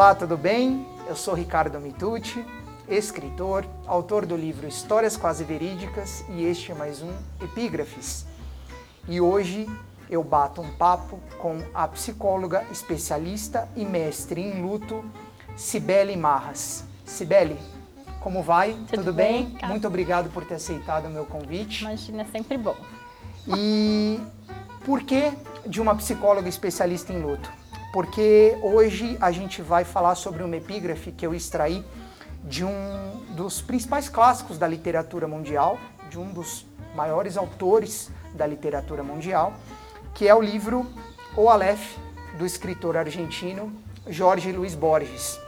Olá, tudo bem? Eu sou Ricardo Mitucci, escritor, autor do livro Histórias Quase Verídicas e este é mais um Epígrafes. E hoje eu bato um papo com a psicóloga especialista e mestre em luto, Cibele Marras. Cibele, como vai? Tudo, Tudo bem? bem? Muito obrigado por ter aceitado o meu convite. Imagina, é sempre bom. E por que de uma psicóloga especialista em luto? Porque hoje a gente vai falar sobre uma epígrafe que eu extraí de um dos principais clássicos da literatura mundial, de um dos maiores autores da literatura mundial, que é o livro O Aleph, do escritor argentino Jorge Luiz Borges.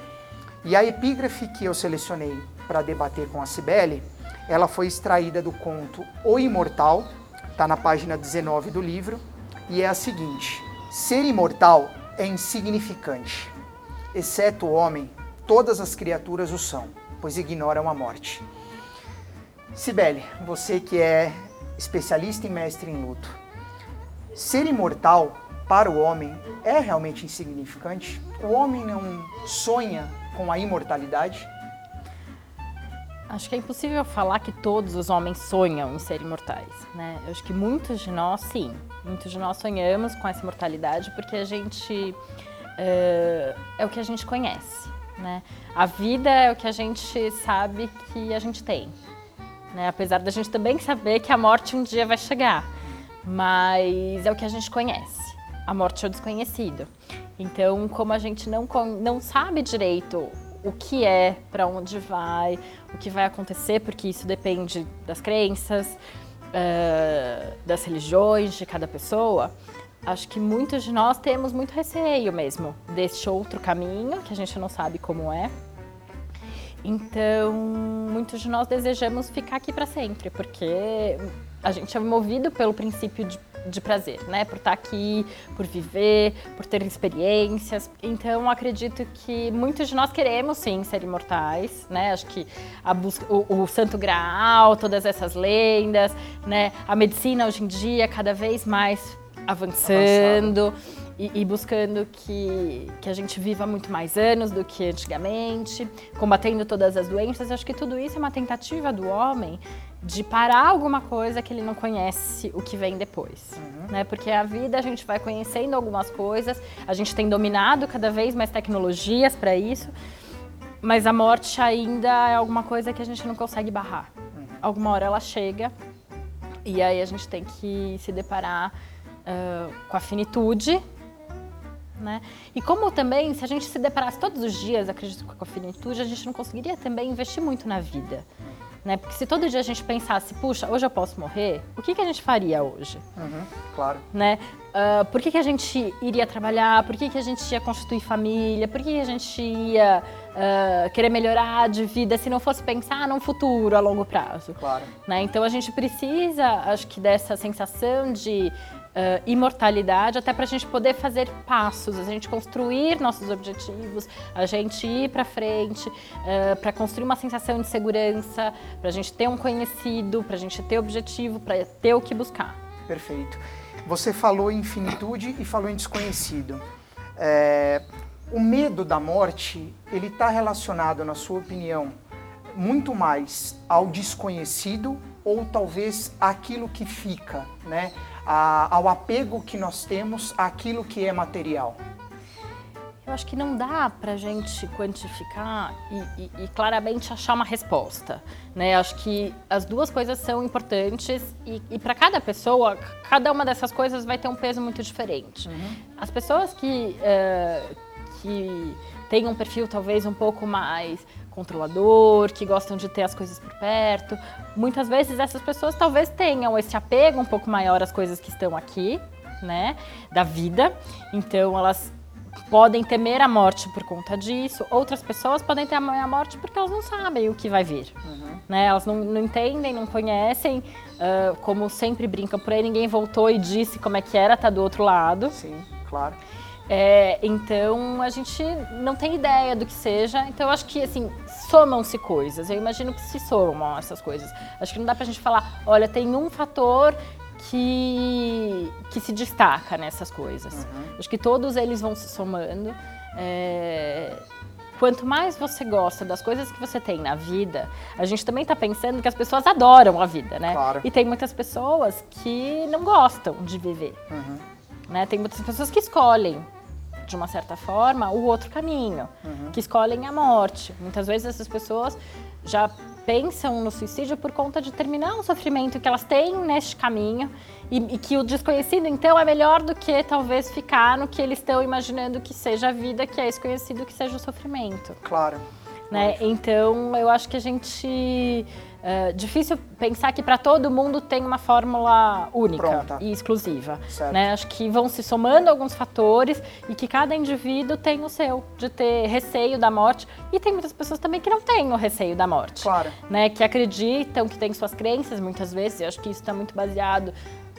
E a epígrafe que eu selecionei para debater com a Cibele, ela foi extraída do conto O Imortal, está na página 19 do livro, e é a seguinte: Ser imortal é insignificante. Exceto o homem, todas as criaturas o são, pois ignoram a morte. Cibele, você que é especialista e mestre em luto, ser imortal para o homem é realmente insignificante? O homem não sonha com a imortalidade? Acho que é impossível falar que todos os homens sonham em ser imortais, né? Eu acho que muitos de nós, sim. Muitos de nós sonhamos com essa imortalidade porque a gente... É, é o que a gente conhece, né? A vida é o que a gente sabe que a gente tem, né? Apesar da gente também saber que a morte um dia vai chegar. Mas é o que a gente conhece. A morte é o desconhecido. Então, como a gente não, não sabe direito o que é, para onde vai, o que vai acontecer, porque isso depende das crenças, uh, das religiões de cada pessoa. Acho que muitos de nós temos muito receio mesmo deste outro caminho, que a gente não sabe como é. Então, muitos de nós desejamos ficar aqui para sempre, porque a gente é movido pelo princípio de, de, prazer, né? Por estar aqui, por viver, por ter experiências. Então, acredito que muitos de nós queremos sim ser imortais, né? Acho que a busca, o, o Santo Graal, todas essas lendas, né? A medicina hoje em dia cada vez mais avançando. E, e, buscando que, que a gente viva muito mais anos do que antigamente, combatendo todas as doenças. Eu acho que tudo isso é uma tentativa do homem de parar alguma coisa que ele não conhece o que vem depois. Uhum. Né? Porque a vida a gente vai conhecendo algumas coisas, a gente tem dominado cada vez mais tecnologias para isso, mas a morte ainda é alguma coisa que a gente não consegue barrar. Uhum. Alguma hora ela chega e aí a gente tem que se deparar uh, com a finitude né? E como também, se a gente se deparasse todos os dias, acredito com a finitude, a gente não conseguiria também investir muito na vida. Né? Porque se todo dia a gente pensasse, puxa, hoje eu posso morrer, o que, que a gente faria hoje? Uhum, claro. Né? Uh, por que, que a gente iria trabalhar? Por que, que a gente ia constituir família? Por que, que a gente ia uh, querer melhorar de vida se não fosse pensar num futuro a longo prazo? Claro. Né? Então a gente precisa, acho que, dessa sensação de Uh, imortalidade, até para a gente poder fazer passos, a gente construir nossos objetivos, a gente ir para frente, uh, para construir uma sensação de segurança, para a gente ter um conhecido, para a gente ter objetivo, para ter o que buscar. Perfeito. Você falou em finitude e falou em desconhecido. É, o medo da morte, ele está relacionado, na sua opinião, muito mais ao desconhecido ou talvez àquilo que fica, né? A, ao apego que nós temos àquilo que é material? Eu acho que não dá para a gente quantificar e, e, e, claramente achar uma resposta. Né? Acho que as duas coisas são importantes e, e para cada pessoa, cada uma dessas coisas vai ter um peso muito diferente. Uhum. As pessoas que, uh, que têm um perfil talvez um pouco mais controlador, que gostam de ter as coisas por perto. Muitas vezes essas pessoas talvez tenham esse apego um pouco maior às coisas que estão aqui, né, da vida. Então elas podem temer a morte por conta disso. Outras pessoas podem ter a morte porque elas não sabem o que vai vir. Uhum. Né? Elas não, não, entendem, não conhecem. Uh, como sempre brincam por aí, ninguém voltou e disse como é que era tá do outro lado. Sim, claro. É, então a gente não tem ideia do que seja. Então eu acho que assim somam-se coisas. Eu imagino que se somam essas coisas. Acho que não dá pra gente falar, olha, tem um fator que, que se destaca nessas coisas. Uhum. Acho que todos eles vão se somando. É, quanto mais você gosta das coisas que você tem na vida, a gente também está pensando que as pessoas adoram a vida, né? Claro. E tem muitas pessoas que não gostam de viver. Uhum. Né? Tem muitas pessoas que escolhem, de uma certa forma, o outro caminho, Uhum. que escolhem a morte. Muitas vezes essas pessoas já pensam no suicídio por conta de terminar um sofrimento que elas têm neste caminho e, e que o desconhecido, então, é melhor do que talvez ficar no que eles estão imaginando que seja a vida, que é desconhecido, que seja o sofrimento. Claro. Né? Então, eu acho que a gente. É difícil pensar que para todo mundo tem uma fórmula única Pronta. e exclusiva. Certo. Né? Acho que vão se somando alguns fatores e que cada indivíduo tem o seu, de ter receio da morte. E tem muitas pessoas também que não têm o receio da morte. Claro. Né? Que acreditam, que têm suas crenças muitas vezes, e acho que isso está muito baseado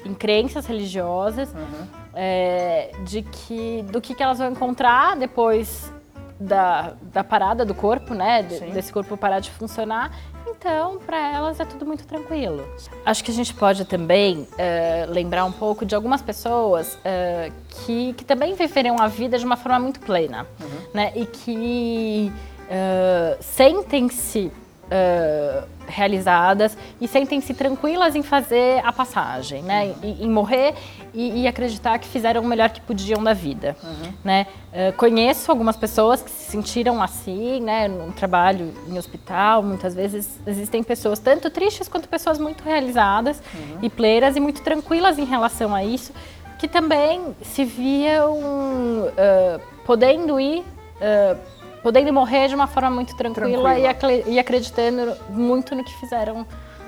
em crenças religiosas, Uhum. é, de que do que, que elas vão encontrar depois da, da parada do corpo, né? De- desse corpo parar de funcionar. Então, para elas é tudo muito tranquilo. Acho que a gente pode também é, lembrar um pouco de algumas pessoas é, que, que também viveram a vida de uma forma muito plena, né? E que é, sentem-se é, realizadas e sentem-se tranquilas em fazer a passagem, né? Em, em morrer e, e acreditar que fizeram o melhor que podiam da vida, né? Eh, conheço algumas pessoas que se sentiram assim, né? No trabalho em hospital, muitas vezes existem pessoas tanto tristes quanto pessoas muito realizadas e plenas e muito tranquilas em relação a isso, que também se viam eh, podendo ir eh, podendo morrer de uma forma muito tranquila, Tranquila. E, acre- e acreditando muito no que fizeram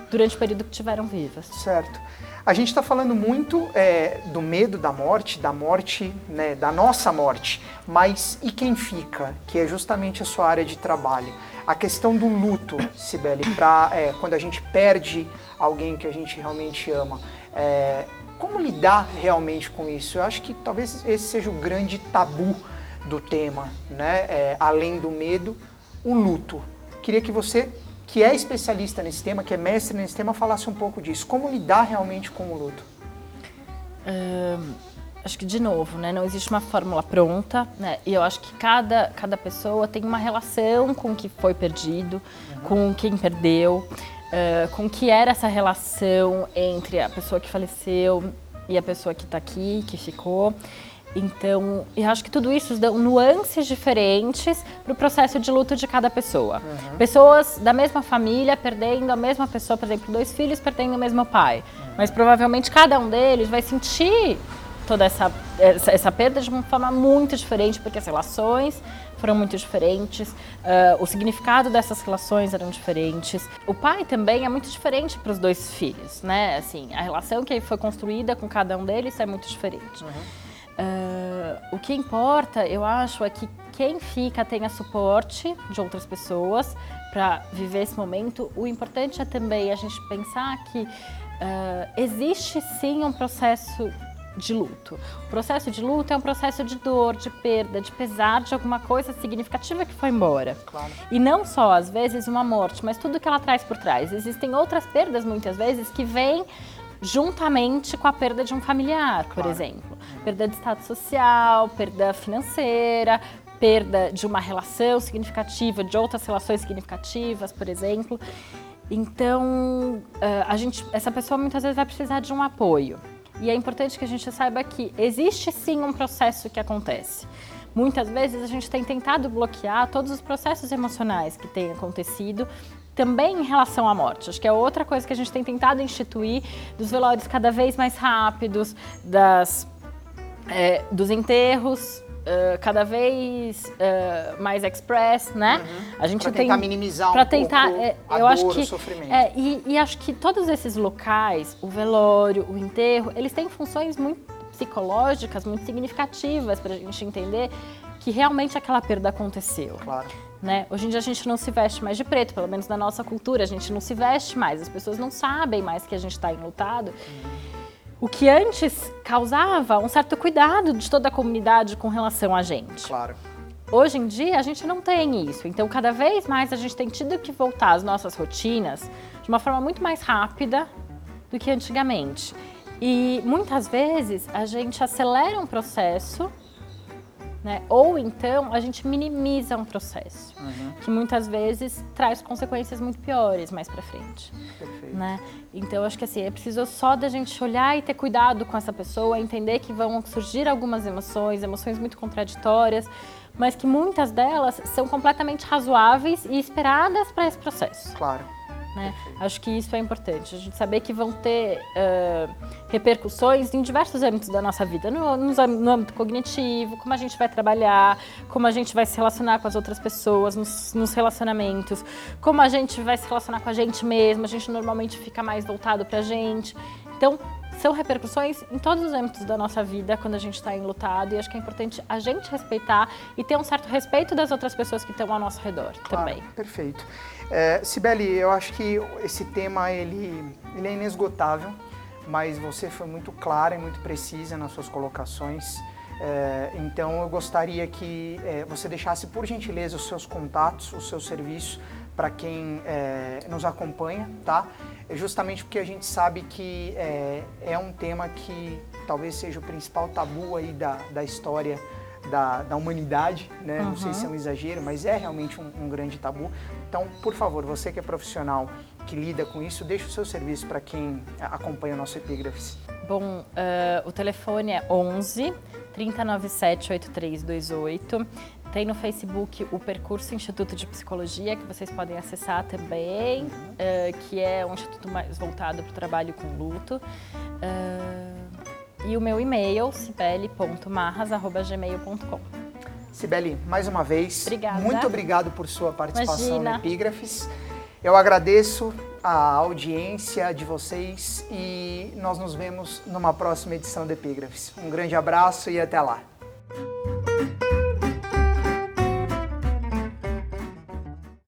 durante o período que tiveram vivas. Certo. A gente está falando muito é, do medo da morte, da morte, né, da nossa morte, mas e quem fica? Que é justamente a sua área de trabalho. A questão do luto, Sibeli, pra, é, quando a gente perde alguém que a gente realmente ama. É, como lidar realmente com isso? Eu acho que talvez esse seja o grande tabu do tema, né? É, além do medo, o luto. Queria que você, que é especialista nesse tema, que é mestre nesse tema, falasse um pouco disso. Como lidar realmente com o luto? Acho que, de novo, né, não existe uma fórmula pronta, né, e eu acho que cada, cada pessoa tem uma relação com o que foi perdido, com quem perdeu, ah, com o que era essa relação entre a pessoa que faleceu e a pessoa que está aqui, que ficou. Então, eu acho que tudo isso dão nuances diferentes para o processo de luto de cada pessoa. Pessoas da mesma família perdendo a mesma pessoa, por exemplo, dois filhos perdendo o mesmo pai. Mas provavelmente cada um deles vai sentir toda essa, essa, essa perda de uma forma muito diferente, porque as relações foram muito diferentes, ah, o significado dessas relações eram diferentes. O pai também é muito diferente para os dois filhos, né? Assim, a relação que foi construída com cada um deles é muito diferente. Ah, o que importa, eu acho, é que quem fica tenha suporte de outras pessoas para viver esse momento. O importante é também a gente pensar que ah, existe sim um processo de luto. O processo de luto é um processo de dor, de perda, de pesar de alguma coisa significativa que foi embora. Claro. E não só, às vezes, uma morte, mas tudo que ela traz por trás. Existem outras perdas, muitas vezes, que vêm juntamente com a perda de um familiar, por Claro. exemplo. Perda de status social, perda financeira, perda de uma relação significativa, de outras relações significativas, por exemplo. Então, eh, a gente, essa pessoa muitas vezes vai precisar de um apoio. E é importante que a gente saiba que existe sim um processo que acontece. Muitas vezes a gente tem tentado bloquear todos os processos emocionais que têm acontecido também em relação à morte. Acho que é outra coisa que a gente tem tentado instituir dos velórios cada vez mais rápidos, das, é, dos enterros eh, cada vez eh, mais express, né? A gente Pra tem tentar minimizar um pra tentar, pouco é, a eu dor, acho que o sofrimento. é, e, e acho que todos esses locais, o velório, o enterro, eles têm funções muito psicológicas, muito significativas para a gente entender que realmente aquela perda aconteceu. Claro. Né? Hoje em dia a gente não se veste mais de preto, pelo menos na nossa cultura, a gente não se veste mais, as pessoas não sabem mais que a gente está enlutado. O que antes causava um certo cuidado de toda a comunidade com relação a gente. Claro. Hoje em dia a gente não tem isso, então cada vez mais a gente tem tido que voltar às nossas rotinas de uma forma muito mais rápida do que antigamente. E muitas vezes a gente acelera um processo Né? Ou então a gente minimiza um processo, uhum. que muitas vezes traz consequências muito piores mais para frente. Perfeito. Né? Então acho que assim, é preciso só da gente olhar e ter cuidado com essa pessoa, entender que vão surgir algumas emoções, emoções muito contraditórias, mas que muitas delas são completamente razoáveis e esperadas para esse processo. Claro. Né? Acho que isso é importante, a gente saber que vão ter uh, repercussões em diversos âmbitos da nossa vida, no, no, âmbito cognitivo, como a gente vai trabalhar, como a gente vai se relacionar com as outras pessoas, nos, nos relacionamentos, como a gente vai se relacionar com a gente mesmo, a gente normalmente fica mais voltado para a gente. Então, são repercussões em todos os âmbitos da nossa vida quando a gente está enlutado e acho que é importante a gente respeitar e ter um certo respeito das outras pessoas que estão ao nosso redor claro, também. Perfeito. É, Sibeli, eu acho que esse tema ele, ele é inesgotável, mas você foi muito clara e muito precisa nas suas colocações. É, então eu gostaria que é, você deixasse por gentileza os seus contatos, o seu serviço para quem é, nos acompanha, tá? Justamente porque a gente sabe que é, é, um tema que talvez seja o principal tabu aí da, da história da, da humanidade, né? Uhum. Não sei se é um exagero, mas é realmente um, um, grande tabu. Então, por favor, você que é profissional que lida com isso, deixe o seu serviço para quem acompanha o nosso Epígrafes. Bom, uh, o telefone é 11 3097 8328. Tem no Facebook o Percurso Instituto de Psicologia, que vocês podem acessar também, uhum. uh, que é um instituto mais voltado para o trabalho com luto. Uh, e o meu e-mail, cibele.marras.gmail.com. Sibeli, mais uma vez, Obrigada. muito obrigado por sua participação Imagina. no Epígrafes. Eu agradeço a audiência de vocês e nós nos vemos numa próxima edição do Epígrafes. Um grande abraço e até lá.